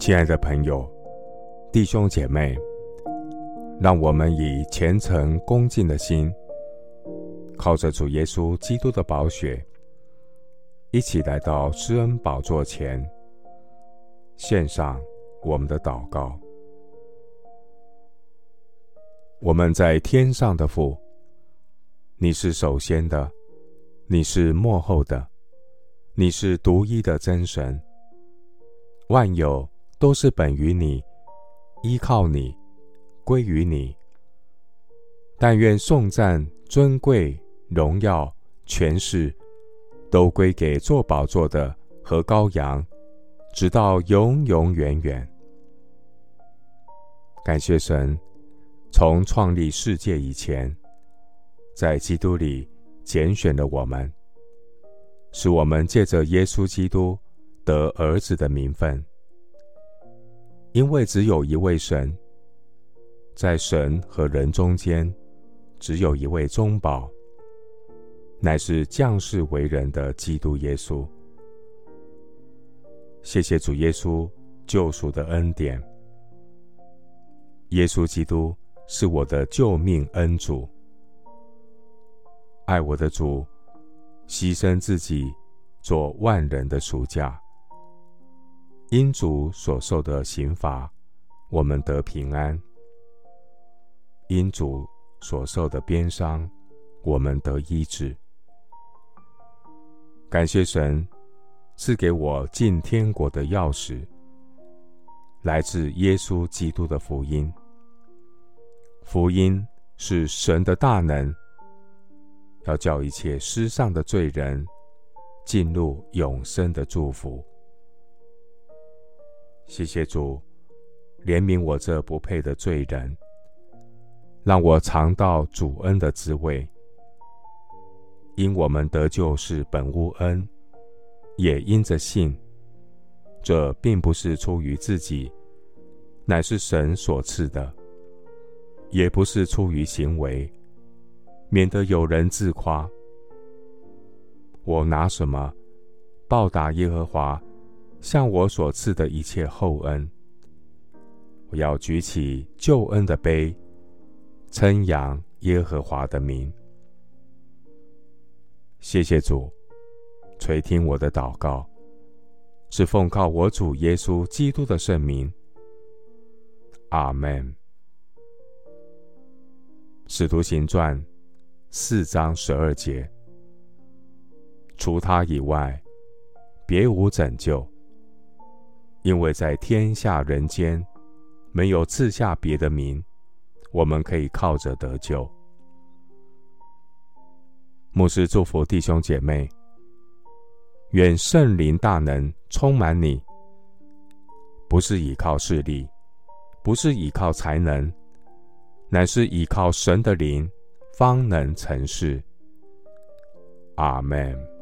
亲爱的朋友、弟兄姐妹，让我们以虔诚恭敬的心，靠着主耶稣基督的宝血，一起来到施恩宝座前，献上我们的祷告。我们在天上的父，你是首先的，你是末后的，你是独一的真神，万有。都是本于你，依靠你，归于你。但愿颂赞、尊贵、荣耀、权势，都归给坐宝座的和羔羊，直到永永远远。感谢神，从创立世界以前，在基督里拣选了我们，使我们借着耶稣基督得儿子的名分。因为只有一位神，在神和人中间，只有一位中保，乃是降世为人的基督耶稣。谢谢主耶稣救赎的恩典。耶稣基督是我的救命恩主，爱我的主，牺牲自己做万人的赎价。因主所受的刑罚，我们得平安；因主所受的鞭伤，我们得医治。感谢神赐给我进天国的钥匙，来自耶稣基督的福音。福音是神的大能，要叫一切失上的罪人进入永生的祝福。谢谢主，怜悯我这不配的罪人，让我尝到主恩的滋味。因我们得救是本无恩，也因着信。这并不是出于自己，乃是神所赐的；也不是出于行为，免得有人自夸。我拿什么报答耶和华？向我所赐的一切厚恩，我要举起救恩的杯，称扬耶和华的名。谢谢主，垂听我的祷告，是奉靠我主耶稣基督的圣名。阿门。使徒行传四章十二节，除他以外，别无拯救。因为在天下人间，没有赐下别的名，我们可以靠着得救。牧师祝福弟兄姐妹，愿圣灵大能充满你，不是依靠势力，不是依靠才能，乃是依靠神的灵，方能成事。阿门。